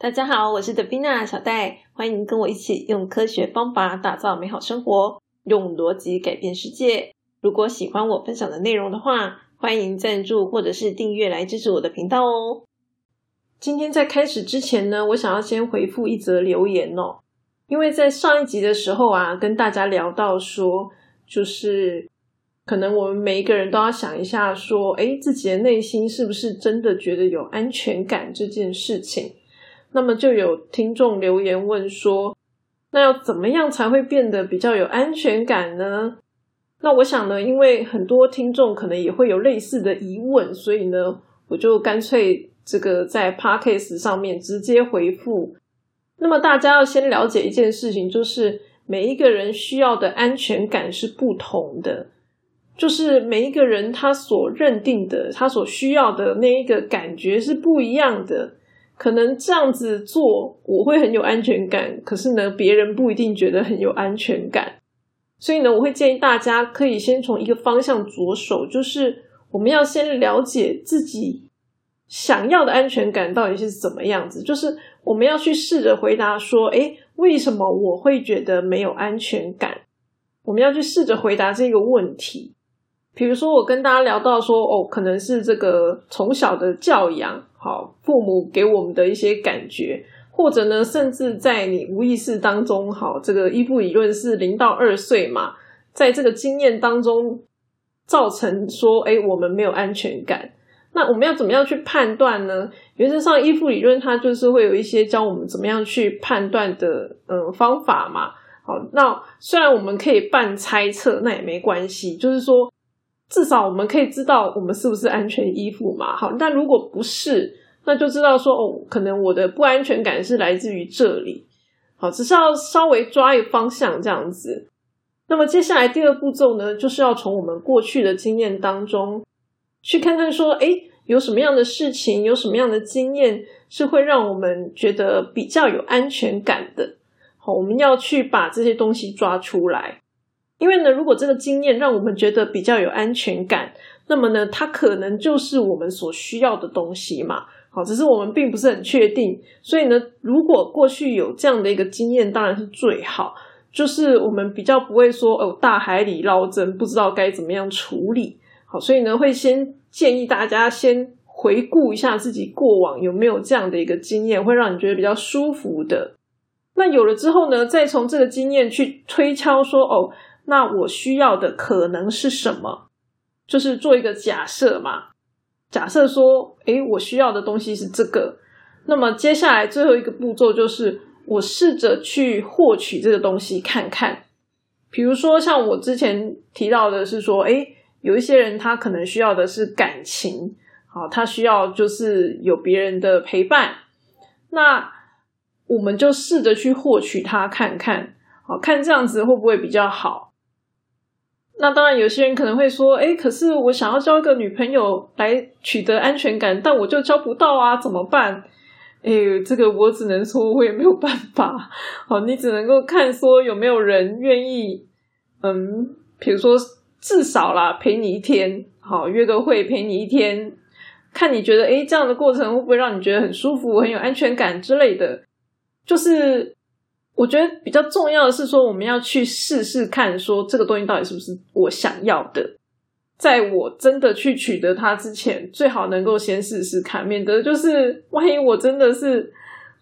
大家好，我是德宾娜小戴，欢迎跟我一起用科学方法打造美好生活，用逻辑改变世界。如果喜欢我分享的内容的话，欢迎赞助或者是订阅来支持我的频道哦。今天在开始之前呢，我想要先回复一则留言哦，因为在上一集的时候啊，跟大家聊到说，就是可能我们每一个人都要想一下，说，哎，自己的内心是不是真的觉得有安全感这件事情。那么就有听众留言问说：“那要怎么样才会变得比较有安全感呢？”那我想呢，因为很多听众可能也会有类似的疑问，所以呢，我就干脆这个在 Podcast 上面直接回复。那么大家要先了解一件事情，就是每一个人需要的安全感是不同的，就是每一个人他所认定的、他所需要的那一个感觉是不一样的。可能这样子做我会很有安全感，可是呢，别人不一定觉得很有安全感。所以呢，我会建议大家可以先从一个方向着手，就是我们要先了解自己想要的安全感到底是怎么样子。就是我们要去试着回答说：“诶，为什么我会觉得没有安全感？”我们要去试着回答这个问题。比如说，我跟大家聊到说：“哦，可能是这个从小的教养。”好，父母给我们的一些感觉，或者呢，甚至在你无意识当中，好，这个依附理论是零到二岁嘛，在这个经验当中造成说，哎，我们没有安全感。那我们要怎么样去判断呢？原则上，依附理论它就是会有一些教我们怎么样去判断的，嗯，方法嘛。好，那虽然我们可以半猜测，那也没关系，就是说。至少我们可以知道我们是不是安全依附嘛？好，但如果不是，那就知道说哦，可能我的不安全感是来自于这里。好，只是要稍微抓一个方向这样子。那么接下来第二步骤呢，就是要从我们过去的经验当中去看看说，哎，有什么样的事情，有什么样的经验是会让我们觉得比较有安全感的。好，我们要去把这些东西抓出来。因为呢，如果这个经验让我们觉得比较有安全感，那么呢，它可能就是我们所需要的东西嘛。好，只是我们并不是很确定。所以呢，如果过去有这样的一个经验，当然是最好。就是我们比较不会说哦，大海里捞针，不知道该怎么样处理。好，所以呢，会先建议大家先回顾一下自己过往有没有这样的一个经验，会让你觉得比较舒服的。那有了之后呢，再从这个经验去推敲说哦。那我需要的可能是什么？就是做一个假设嘛。假设说，诶，我需要的东西是这个。那么接下来最后一个步骤就是，我试着去获取这个东西看看。比如说，像我之前提到的是说，诶，有一些人他可能需要的是感情，好，他需要就是有别人的陪伴。那我们就试着去获取它看看，好看这样子会不会比较好？那当然，有些人可能会说：“哎，可是我想要交一个女朋友来取得安全感，但我就交不到啊，怎么办？”哎，这个我只能说，我也没有办法。好，你只能够看说有没有人愿意，嗯，比如说至少啦，陪你一天，好，约个会陪你一天，看你觉得，哎，这样的过程会不会让你觉得很舒服、很有安全感之类的，就是。我觉得比较重要的是说，我们要去试试看，说这个东西到底是不是我想要的。在我真的去取得它之前，最好能够先试试看，免得就是万一我真的是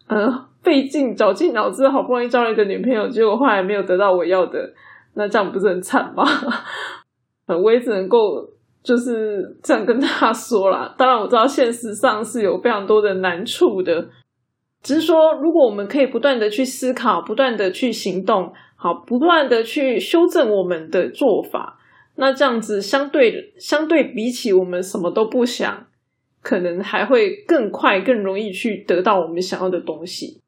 嗯费劲绞尽脑汁，好不容易交了一个女朋友，结果后来没有得到我要的，那这样不是很惨吗？我也只能够就是这样跟他说啦。当然我知道现实上是有非常多的难处的。只是说，如果我们可以不断的去思考，不断的去行动，好，不断的去修正我们的做法，那这样子相对相对比起我们什么都不想，可能还会更快、更容易去得到我们想要的东西。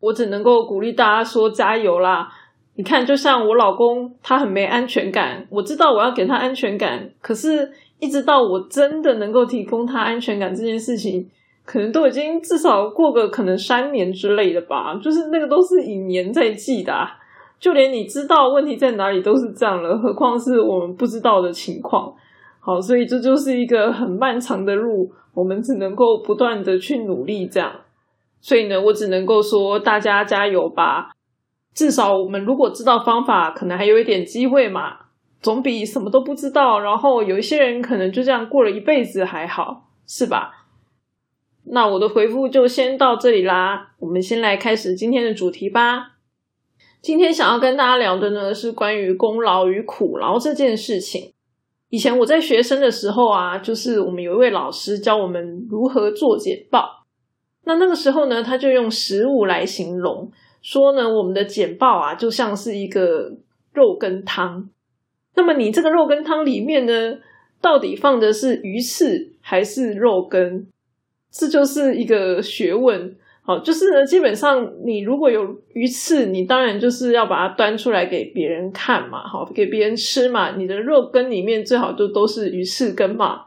我只能够鼓励大家说加油啦！你看，就像我老公，他很没安全感，我知道我要给他安全感，可是一直到我真的能够提供他安全感这件事情。可能都已经至少过个可能三年之类的吧，就是那个都是以年在计的，就连你知道问题在哪里都是这样了，何况是我们不知道的情况。好，所以这就是一个很漫长的路，我们只能够不断的去努力这样。所以呢，我只能够说大家加油吧。至少我们如果知道方法，可能还有一点机会嘛，总比什么都不知道，然后有一些人可能就这样过了一辈子还好，是吧？那我的回复就先到这里啦，我们先来开始今天的主题吧。今天想要跟大家聊的呢，是关于功劳与苦劳这件事情。以前我在学生的时候啊，就是我们有一位老师教我们如何做简报。那那个时候呢，他就用食物来形容，说呢，我们的简报啊，就像是一个肉羹汤。那么你这个肉羹汤里面呢，到底放的是鱼翅还是肉羹？这就是一个学问。好，就是呢，基本上你如果有鱼翅，你当然就是要把它端出来给别人看嘛，好，给别人吃嘛。你的肉羹里面最好就都是鱼翅羹嘛。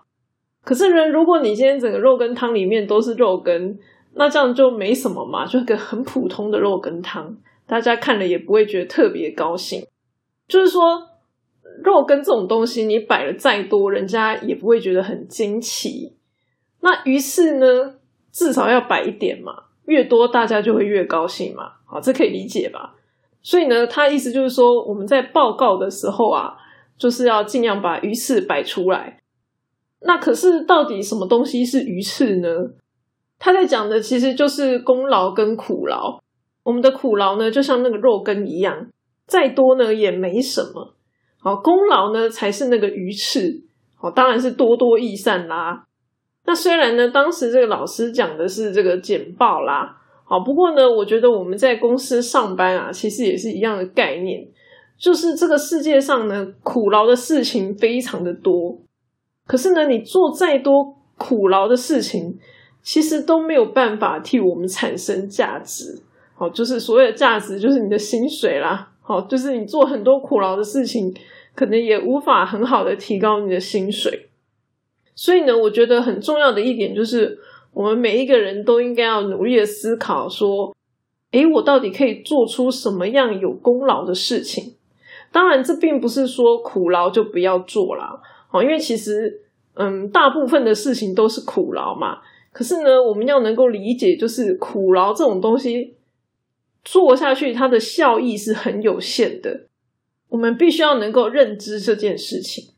可是呢，如果你今天整个肉羹汤里面都是肉羹，那这样就没什么嘛，就一个很普通的肉羹汤，大家看了也不会觉得特别高兴。就是说，肉羹这种东西，你摆了再多，人家也不会觉得很惊奇。那鱼翅呢，至少要摆一点嘛。越多，大家就会越高兴嘛，好，这可以理解吧？所以呢，他意思就是说，我们在报告的时候啊，就是要尽量把鱼翅摆出来。那可是，到底什么东西是鱼翅呢？他在讲的其实就是功劳跟苦劳。我们的苦劳呢，就像那个肉羹一样，再多呢也没什么。好，功劳呢才是那个鱼翅。好，当然是多多益善啦。那虽然呢，当时这个老师讲的是这个简报啦，好，不过呢，我觉得我们在公司上班啊，其实也是一样的概念，就是这个世界上呢，苦劳的事情非常的多，可是呢，你做再多苦劳的事情，其实都没有办法替我们产生价值，好，就是所谓的价值，就是你的薪水啦，好，就是你做很多苦劳的事情，可能也无法很好的提高你的薪水。所以呢，我觉得很重要的一点就是，我们每一个人都应该要努力的思考，说，诶，我到底可以做出什么样有功劳的事情？当然，这并不是说苦劳就不要做啦，好，因为其实，嗯，大部分的事情都是苦劳嘛。可是呢，我们要能够理解，就是苦劳这种东西做下去，它的效益是很有限的。我们必须要能够认知这件事情。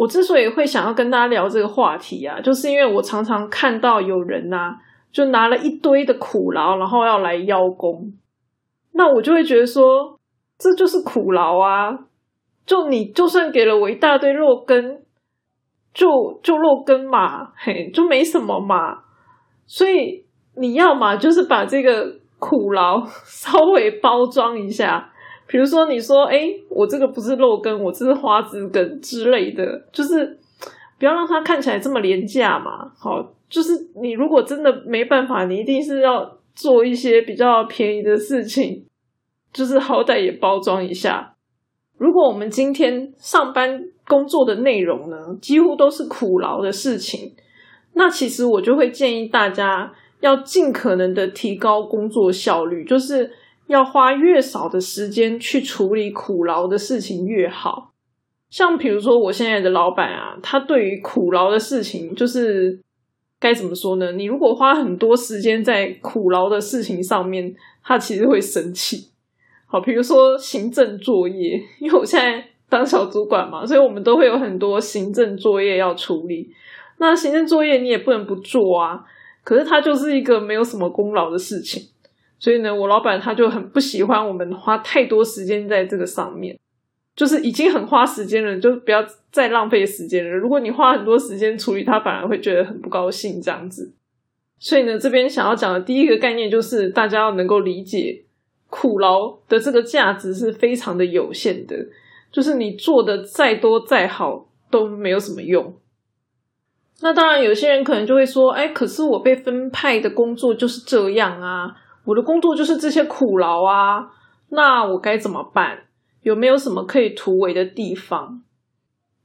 我之所以会想要跟大家聊这个话题啊，就是因为我常常看到有人呐，就拿了一堆的苦劳，然后要来邀功，那我就会觉得说，这就是苦劳啊！就你就算给了我一大堆肉根，就就肉根嘛，嘿，就没什么嘛。所以你要嘛，就是把这个苦劳 稍微包装一下。比如说，你说，哎，我这个不是肉羹，我这是花枝羹之类的，就是不要让它看起来这么廉价嘛。好，就是你如果真的没办法，你一定是要做一些比较便宜的事情，就是好歹也包装一下。如果我们今天上班工作的内容呢，几乎都是苦劳的事情，那其实我就会建议大家要尽可能的提高工作效率，就是。要花越少的时间去处理苦劳的事情越好，像比如说我现在的老板啊，他对于苦劳的事情就是该怎么说呢？你如果花很多时间在苦劳的事情上面，他其实会生气。好，比如说行政作业，因为我现在当小主管嘛，所以我们都会有很多行政作业要处理。那行政作业你也不能不做啊，可是它就是一个没有什么功劳的事情。所以呢，我老板他就很不喜欢我们花太多时间在这个上面，就是已经很花时间了，就不要再浪费时间了。如果你花很多时间处理，他反而会觉得很不高兴这样子。所以呢，这边想要讲的第一个概念就是，大家要能够理解苦劳的这个价值是非常的有限的，就是你做的再多再好都没有什么用。那当然，有些人可能就会说：“哎，可是我被分派的工作就是这样啊。”我的工作就是这些苦劳啊，那我该怎么办？有没有什么可以突围的地方？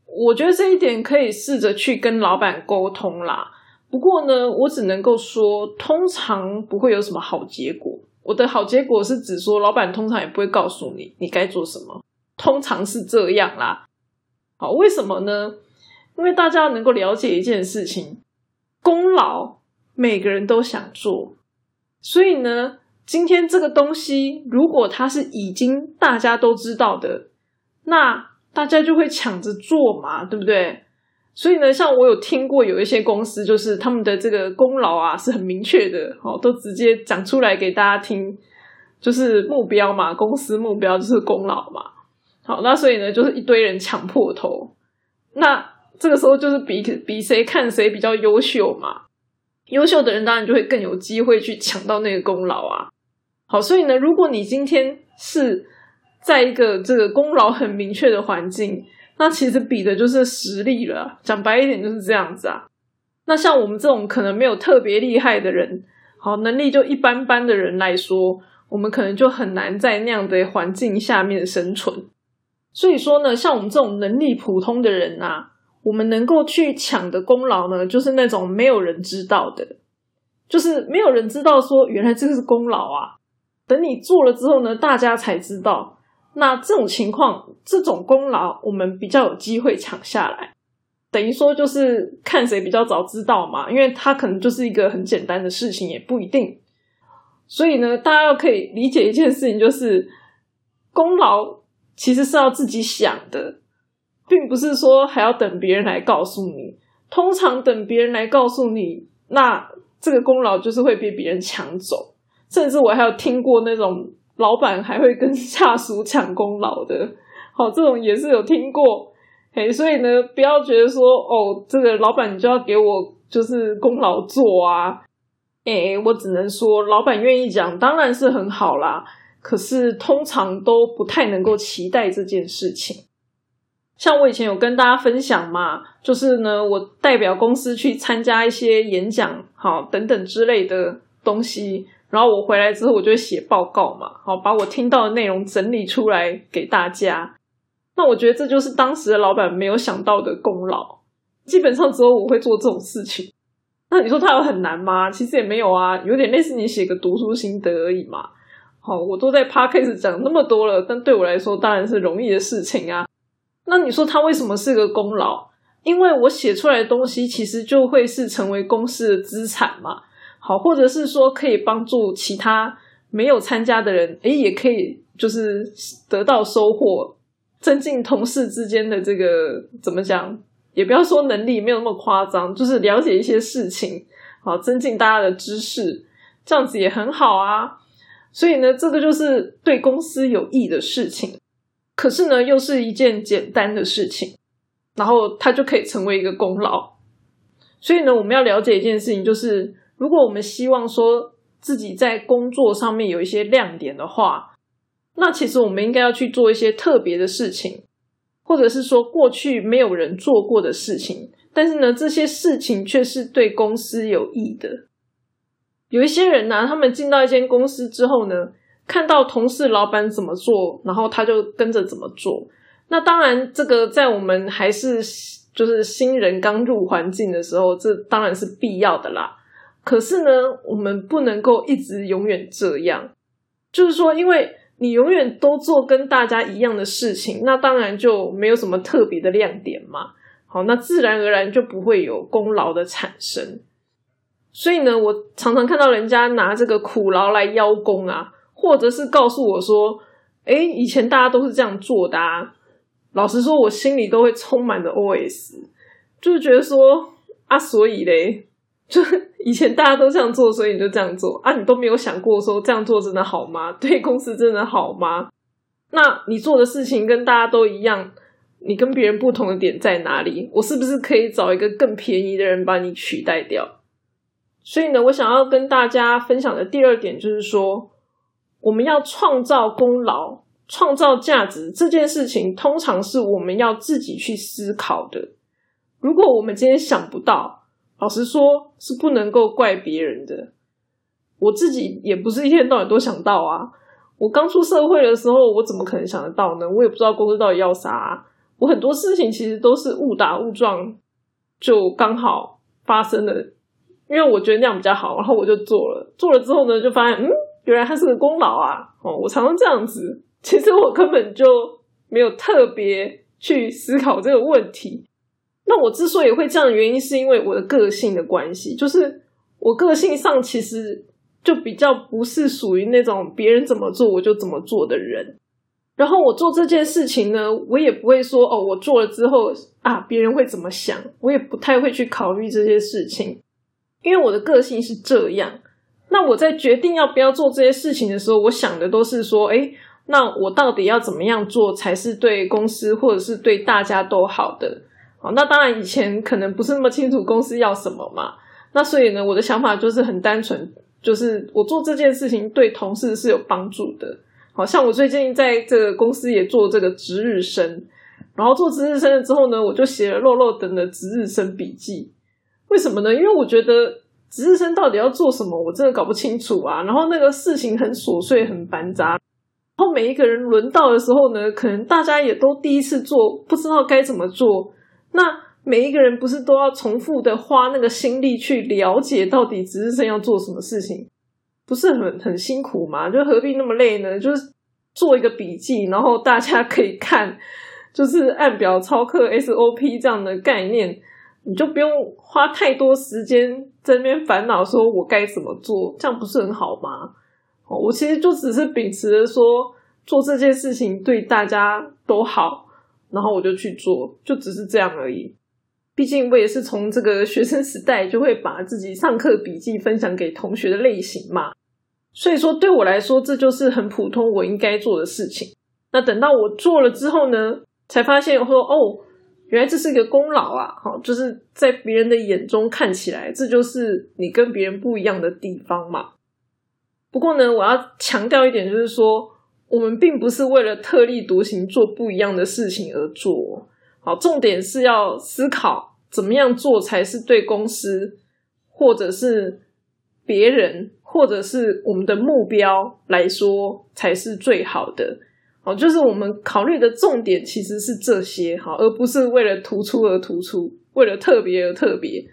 我觉得这一点可以试着去跟老板沟通啦。不过呢，我只能够说，通常不会有什么好结果。我的好结果是指说，老板通常也不会告诉你你该做什么，通常是这样啦。好，为什么呢？因为大家能够了解一件事情，功劳每个人都想做。所以呢，今天这个东西如果它是已经大家都知道的，那大家就会抢着做嘛，对不对？所以呢，像我有听过有一些公司，就是他们的这个功劳啊是很明确的，哦，都直接讲出来给大家听，就是目标嘛，公司目标就是功劳嘛。好，那所以呢，就是一堆人抢破头，那这个时候就是比比谁看谁比较优秀嘛。优秀的人当然就会更有机会去抢到那个功劳啊。好，所以呢，如果你今天是在一个这个功劳很明确的环境。那其实比的就是实力了，讲白一点就是这样子啊。那像我们这种可能没有特别厉害的人，好能力就一般般的人来说，我们可能就很难在那样的环境下面生存。所以说呢，像我们这种能力普通的人啊，我们能够去抢的功劳呢，就是那种没有人知道的，就是没有人知道说原来这个是功劳啊。等你做了之后呢，大家才知道。那这种情况，这种功劳我们比较有机会抢下来，等于说就是看谁比较早知道嘛，因为他可能就是一个很简单的事情，也不一定。所以呢，大家要可以理解一件事情，就是功劳其实是要自己想的，并不是说还要等别人来告诉你。通常等别人来告诉你，那这个功劳就是会被别人抢走，甚至我还有听过那种。老板还会跟下属抢功劳的，好，这种也是有听过，嘿，所以呢，不要觉得说，哦，这个老板你就要给我就是功劳做啊，哎，我只能说，老板愿意讲当然是很好啦，可是通常都不太能够期待这件事情。像我以前有跟大家分享嘛，就是呢，我代表公司去参加一些演讲，好，等等之类的东西。然后我回来之后，我就会写报告嘛，好把我听到的内容整理出来给大家。那我觉得这就是当时的老板没有想到的功劳。基本上只有我会做这种事情。那你说他有很难吗？其实也没有啊，有点类似你写个读书心得而已嘛。好，我都在 p a r k a s 讲那么多了，但对我来说当然是容易的事情啊。那你说他为什么是个功劳？因为我写出来的东西其实就会是成为公司的资产嘛。好，或者是说可以帮助其他没有参加的人，诶，也可以就是得到收获，增进同事之间的这个怎么讲？也不要说能力没有那么夸张，就是了解一些事情，好，增进大家的知识，这样子也很好啊。所以呢，这个就是对公司有益的事情，可是呢，又是一件简单的事情，然后它就可以成为一个功劳。所以呢，我们要了解一件事情，就是。如果我们希望说自己在工作上面有一些亮点的话，那其实我们应该要去做一些特别的事情，或者是说过去没有人做过的事情。但是呢，这些事情却是对公司有益的。有一些人呢，他们进到一间公司之后呢，看到同事、老板怎么做，然后他就跟着怎么做。那当然，这个在我们还是就是新人刚入环境的时候，这当然是必要的啦。可是呢，我们不能够一直永远这样。就是说，因为你永远都做跟大家一样的事情，那当然就没有什么特别的亮点嘛。好，那自然而然就不会有功劳的产生。所以呢，我常常看到人家拿这个苦劳来邀功啊，或者是告诉我说：“哎，以前大家都是这样做的。”啊。”老实说，我心里都会充满着 OS，就是觉得说啊，所以嘞。就以前大家都这样做，所以你就这样做啊？你都没有想过说这样做真的好吗？对公司真的好吗？那你做的事情跟大家都一样，你跟别人不同的点在哪里？我是不是可以找一个更便宜的人把你取代掉？所以呢，我想要跟大家分享的第二点就是说，我们要创造功劳、创造价值这件事情，通常是我们要自己去思考的。如果我们今天想不到，老实说，是不能够怪别人的。我自己也不是一天到晚都想到啊。我刚出社会的时候，我怎么可能想得到呢？我也不知道公司到底要啥。我很多事情其实都是误打误撞，就刚好发生了。因为我觉得那样比较好，然后我就做了。做了之后呢，就发现，嗯，原来他是个功劳啊。哦，我常常这样子。其实我根本就没有特别去思考这个问题。那我之所以会这样的原因，是因为我的个性的关系，就是我个性上其实就比较不是属于那种别人怎么做我就怎么做的人。然后我做这件事情呢，我也不会说哦，我做了之后啊，别人会怎么想？我也不太会去考虑这些事情，因为我的个性是这样。那我在决定要不要做这些事情的时候，我想的都是说，哎，那我到底要怎么样做才是对公司或者是对大家都好的？好，那当然以前可能不是那么清楚公司要什么嘛。那所以呢，我的想法就是很单纯，就是我做这件事情对同事是有帮助的。好像我最近在这个公司也做这个值日生，然后做值日生了之后呢，我就写了漏漏等的值日生笔记。为什么呢？因为我觉得值日生到底要做什么，我真的搞不清楚啊。然后那个事情很琐碎、很繁杂，然后每一个人轮到的时候呢，可能大家也都第一次做，不知道该怎么做。那每一个人不是都要重复的花那个心力去了解到底值日生要做什么事情？不是很很辛苦吗？就何必那么累呢？就是做一个笔记，然后大家可以看，就是按表操课 SOP 这样的概念，你就不用花太多时间在那边烦恼，说我该怎么做，这样不是很好吗？哦，我其实就只是秉持着说做这件事情对大家都好，然后我就去做，就只是这样而已。毕竟我也是从这个学生时代就会把自己上课笔记分享给同学的类型嘛，所以说对我来说这就是很普通我应该做的事情。那等到我做了之后呢，才发现说哦，原来这是一个功劳啊！好，就是在别人的眼中看起来，这就是你跟别人不一样的地方嘛。不过呢，我要强调一点，就是说我们并不是为了特立独行做不一样的事情而做。好，重点是要思考怎么样做才是对公司，或者是别人，或者是我们的目标来说才是最好的。好，就是我们考虑的重点其实是这些，好，而不是为了突出而突出，为了特别而特别。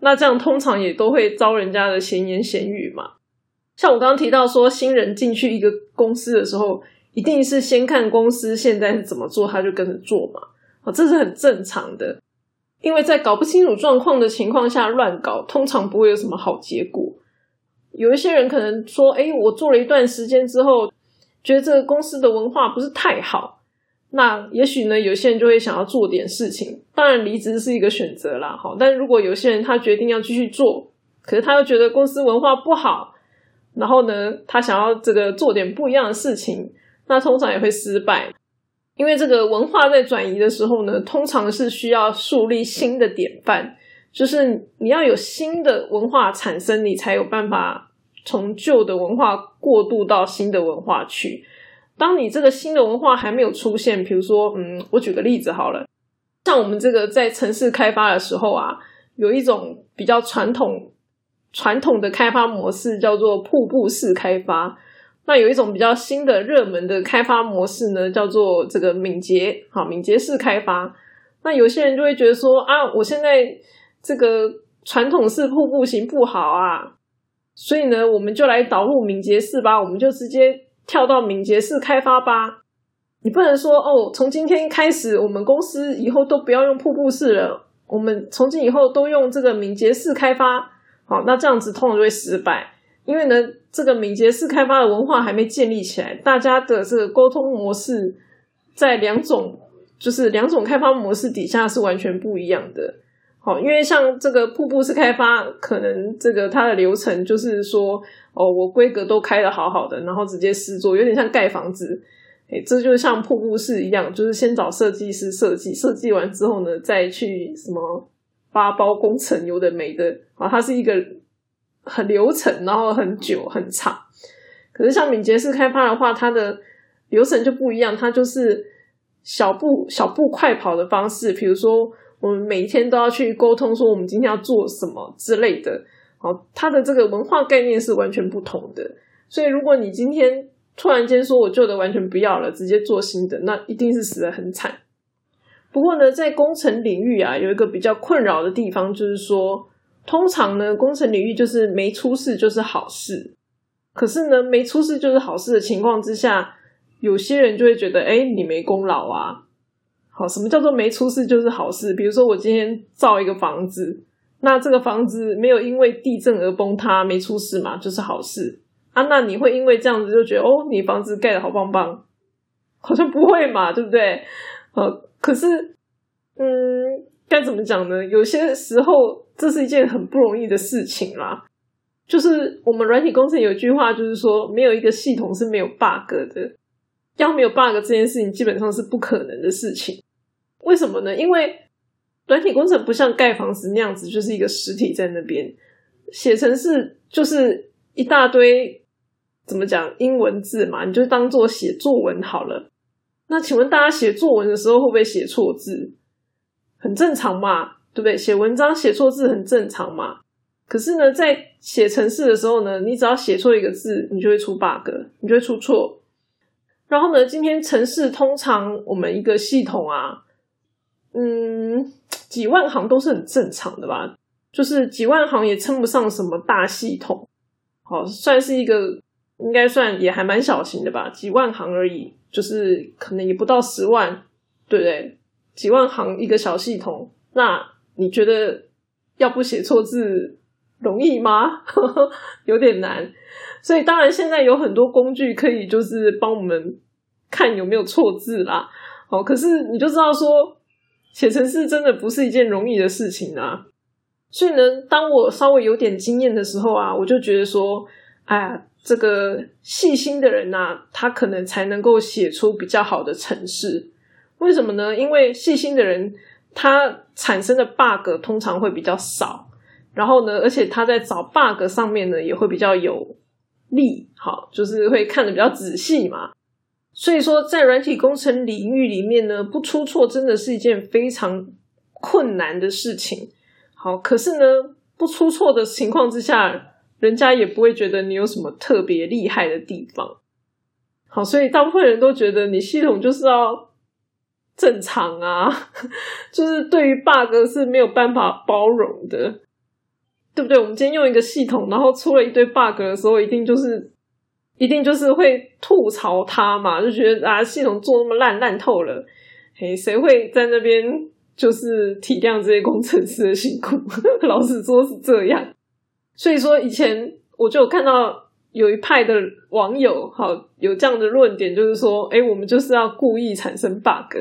那这样通常也都会遭人家的闲言闲语嘛。像我刚刚提到说，新人进去一个公司的时候，一定是先看公司现在是怎么做，他就跟着做嘛。啊，这是很正常的，因为在搞不清楚状况的情况下乱搞，通常不会有什么好结果。有一些人可能说：“哎，我做了一段时间之后，觉得这个公司的文化不是太好。”那也许呢，有些人就会想要做点事情。当然，离职是一个选择啦。好，但如果有些人他决定要继续做，可是他又觉得公司文化不好，然后呢，他想要这个做点不一样的事情，那通常也会失败。因为这个文化在转移的时候呢，通常是需要树立新的典范，就是你要有新的文化产生，你才有办法从旧的文化过渡到新的文化去。当你这个新的文化还没有出现，比如说，嗯，我举个例子好了，像我们这个在城市开发的时候啊，有一种比较传统传统的开发模式，叫做瀑布式开发。那有一种比较新的热门的开发模式呢，叫做这个敏捷，好，敏捷式开发。那有些人就会觉得说啊，我现在这个传统式瀑布型不好啊，所以呢，我们就来导入敏捷式吧，我们就直接跳到敏捷式开发吧。你不能说哦，从今天开始，我们公司以后都不要用瀑布式了，我们从今以后都用这个敏捷式开发。好，那这样子通常就会失败。因为呢，这个敏捷式开发的文化还没建立起来，大家的这个沟通模式在两种就是两种开发模式底下是完全不一样的。好，因为像这个瀑布式开发，可能这个它的流程就是说，哦，我规格都开的好好的，然后直接施作，有点像盖房子。哎，这就像瀑布式一样，就是先找设计师设计，设计完之后呢，再去什么发包工程，有的没的啊，它是一个。很流程，然后很久很长。可是像敏捷式开发的话，它的流程就不一样，它就是小步小步快跑的方式。比如说，我们每一天都要去沟通，说我们今天要做什么之类的。哦，它的这个文化概念是完全不同的。所以，如果你今天突然间说我旧的完全不要了，直接做新的，那一定是死的很惨。不过呢，在工程领域啊，有一个比较困扰的地方，就是说。通常呢，工程领域就是没出事就是好事。可是呢，没出事就是好事的情况之下，有些人就会觉得，哎，你没功劳啊。好，什么叫做没出事就是好事？比如说，我今天造一个房子，那这个房子没有因为地震而崩塌，没出事嘛，就是好事。啊，那你会因为这样子就觉得哦，你房子盖的好棒棒？好像不会嘛，对不对？呃，可是，嗯，该怎么讲呢？有些时候这是一件很不容易的事情啦。就是我们软体工程有一句话，就是说没有一个系统是没有 bug 的。要没有 bug 这件事情，基本上是不可能的事情。为什么呢？因为软体工程不像盖房子那样子，就是一个实体在那边写程式，就是一大堆怎么讲英文字嘛，你就当做写作文好了。那请问大家写作文的时候会不会写错字？很正常嘛，对不对？写文章写错字很正常嘛。可是呢，在写程式的时候呢，你只要写错一个字，你就会出 bug，你就会出错。然后呢，今天程式通常我们一个系统啊。嗯，几万行都是很正常的吧？就是几万行也称不上什么大系统，好，算是一个应该算也还蛮小型的吧，几万行而已，就是可能也不到十万，对不对？几万行一个小系统，那你觉得要不写错字容易吗？有点难。所以当然现在有很多工具可以就是帮我们看有没有错字啦。好，可是你就知道说。写程式真的不是一件容易的事情啊，所以呢，当我稍微有点经验的时候啊，我就觉得说，哎呀，这个细心的人呐，他可能才能够写出比较好的程式。为什么呢？因为细心的人，他产生的 bug 通常会比较少，然后呢，而且他在找 bug 上面呢，也会比较有力，好，就是会看的比较仔细嘛。所以说，在软体工程领域里面呢，不出错真的是一件非常困难的事情。好，可是呢，不出错的情况之下，人家也不会觉得你有什么特别厉害的地方。好，所以大部分人都觉得你系统就是要正常啊，就是对于 bug 是没有办法包容的，对不对？我们今天用一个系统，然后出了一堆 bug 的时候，一定就是。一定就是会吐槽他嘛，就觉得啊，系统做那么烂，烂透了。嘿，谁会在那边就是体谅这些工程师的辛苦？老实说是这样。所以说，以前我就有看到有一派的网友，好有这样的论点，就是说，哎，我们就是要故意产生 bug，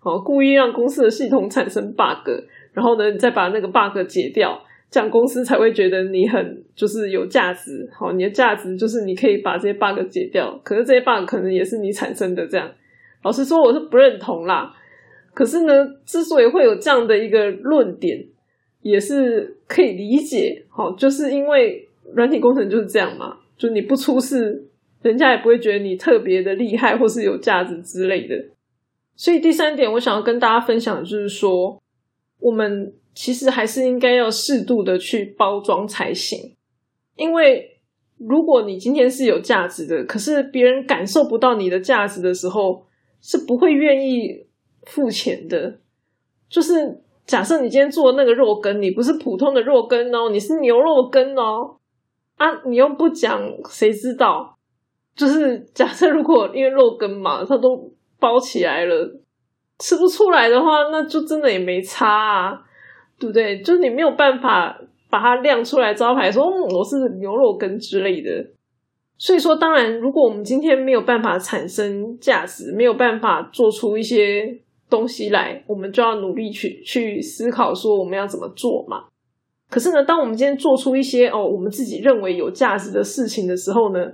好，故意让公司的系统产生 bug，然后呢，你再把那个 bug 解掉。这样公司才会觉得你很就是有价值，好，你的价值就是你可以把这些 bug 解掉。可是这些 bug 可能也是你产生的，这样。老实说，我是不认同啦。可是呢，之所以会有这样的一个论点，也是可以理解。好，就是因为软体工程就是这样嘛，就你不出事，人家也不会觉得你特别的厉害或是有价值之类的。所以第三点，我想要跟大家分享的就是说，我们。其实还是应该要适度的去包装才行，因为如果你今天是有价值的，可是别人感受不到你的价值的时候，是不会愿意付钱的。就是假设你今天做的那个肉羹，你不是普通的肉羹哦，你是牛肉羹哦，啊，你又不讲，谁知道？就是假设如果因为肉羹嘛，它都包起来了，吃不出来的话，那就真的也没差啊。对不对？就是你没有办法把它亮出来招牌，说我是牛肉羹之类的。所以说，当然，如果我们今天没有办法产生价值，没有办法做出一些东西来，我们就要努力去去思考说我们要怎么做嘛。可是呢，当我们今天做出一些哦我们自己认为有价值的事情的时候呢，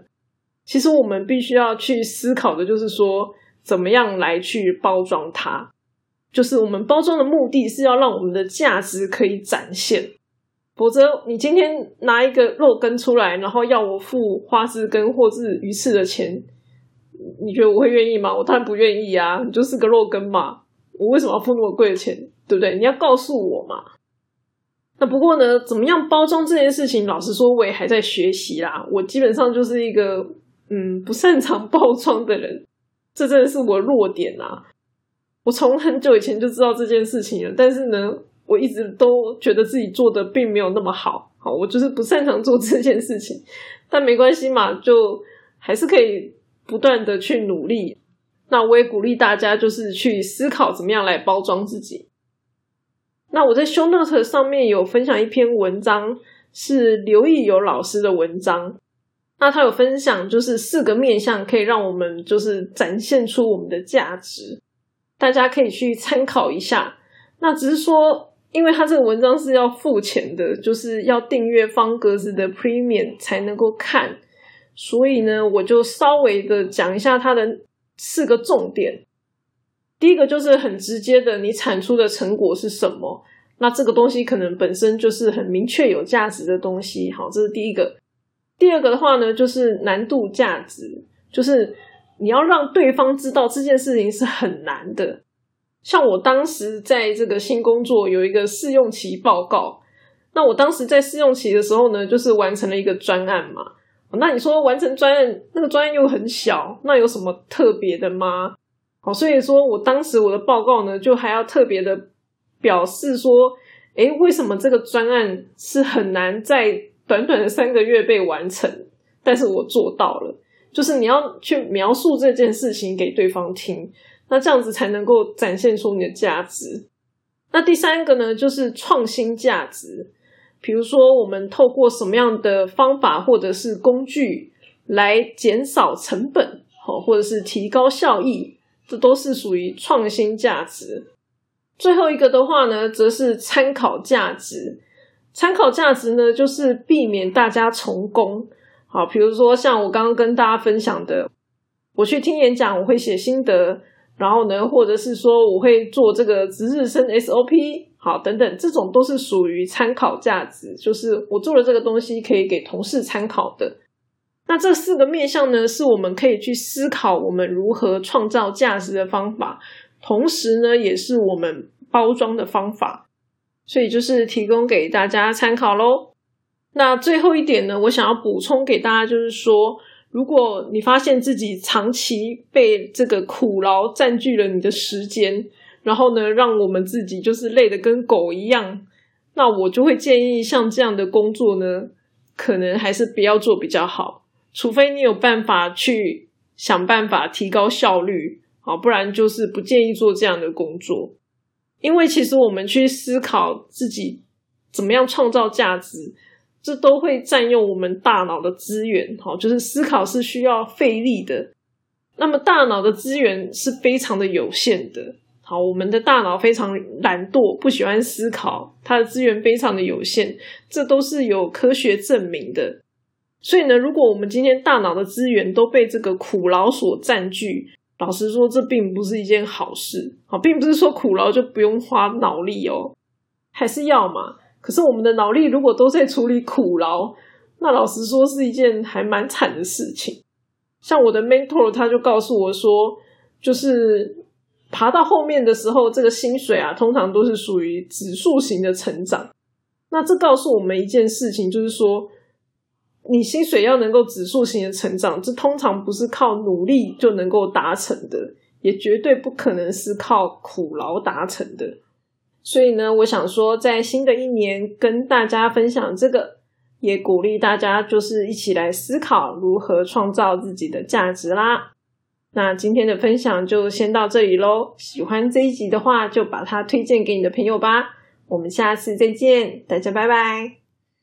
其实我们必须要去思考的就是说，怎么样来去包装它。就是我们包装的目的是要让我们的价值可以展现，否则你今天拿一个肉羹出来，然后要我付花枝羹或是鱼翅的钱，你觉得我会愿意吗？我当然不愿意啊！你就是个肉羹嘛，我为什么要付那么贵的钱？对不对？你要告诉我嘛。那不过呢，怎么样包装这件事情，老实说，我也还在学习啦。我基本上就是一个嗯不擅长包装的人，这真的是我弱点啊。我从很久以前就知道这件事情了，但是呢，我一直都觉得自己做的并没有那么好。好，我就是不擅长做这件事情，但没关系嘛，就还是可以不断的去努力。那我也鼓励大家，就是去思考怎么样来包装自己。那我在 Show Note 上面有分享一篇文章，是刘义友老师的文章。那他有分享就是四个面向可以让我们就是展现出我们的价值，大家可以去参考一下。那只是说，因为他这个文章是要付钱的，就是要订阅方格子的 Premium 才能够看，所以呢，我就稍微的讲一下它的四个重点。第一个就是很直接的，你产出的成果是什么？那这个东西可能本身就是很明确有价值的东西。好，这是第一个。第二个的话呢，就是难度价值，就是你要让对方知道这件事情是很难的。像我当时在这个新工作有一个试用期报告，那我当时在试用期的时候呢，就是完成了一个专案嘛。那你说完成专案，那个专案又很小，那有什么特别的吗？好，所以说我当时我的报告呢，就还要特别的表示说，诶，为什么这个专案是很难在短短的三个月被完成，但是我做到了，就是你要去描述这件事情给对方听，那这样子才能够展现出你的价值。那第三个呢，就是创新价值，比如说我们透过什么样的方法或者是工具来减少成本，好，或者是提高效益。这都是属于创新价值。最后一个的话呢，则是参考价值。参考价值呢，就是避免大家重工。好，比如说像我刚刚跟大家分享的，我去听演讲，我会写心得，然后呢，或者是说我会做这个值日生 SOP，好，等等，这种都是属于参考价值，就是我做了这个东西可以给同事参考的。那这四个面向呢，是我们可以去思考我们如何创造价值的方法，同时呢，也是我们包装的方法，所以就是提供给大家参考喽。那最后一点呢，我想要补充给大家，就是说，如果你发现自己长期被这个苦劳占据了你的时间，然后呢，让我们自己就是累得跟狗一样，那我就会建议像这样的工作呢，可能还是不要做比较好。除非你有办法去想办法提高效率，好，不然就是不建议做这样的工作。因为其实我们去思考自己怎么样创造价值，这都会占用我们大脑的资源。好，就是思考是需要费力的。那么大脑的资源是非常的有限的。好，我们的大脑非常懒惰，不喜欢思考，它的资源非常的有限，这都是有科学证明的。所以呢，如果我们今天大脑的资源都被这个苦劳所占据，老实说，这并不是一件好事。好，并不是说苦劳就不用花脑力哦，还是要嘛。可是我们的脑力如果都在处理苦劳，那老实说是一件还蛮惨的事情。像我的 mentor 他就告诉我说，就是爬到后面的时候，这个薪水啊，通常都是属于指数型的成长。那这告诉我们一件事情，就是说。你薪水要能够指数型的成长，这通常不是靠努力就能够达成的，也绝对不可能是靠苦劳达成的。所以呢，我想说，在新的一年跟大家分享这个，也鼓励大家就是一起来思考如何创造自己的价值啦。那今天的分享就先到这里喽。喜欢这一集的话，就把它推荐给你的朋友吧。我们下次再见，大家拜拜。